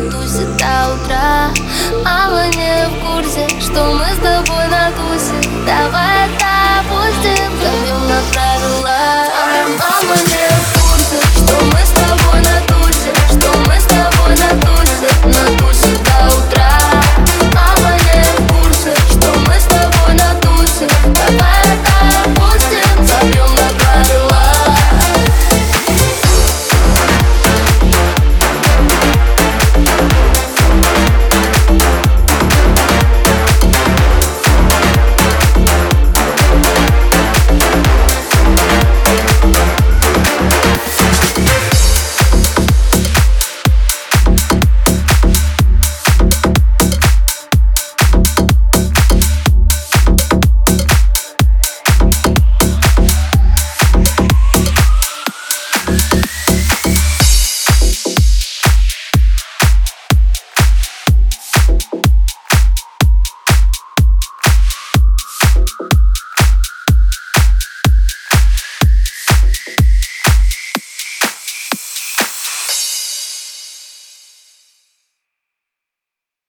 на тусе до утра Мама не в курсе, что мы с тобой на тусе. Давай.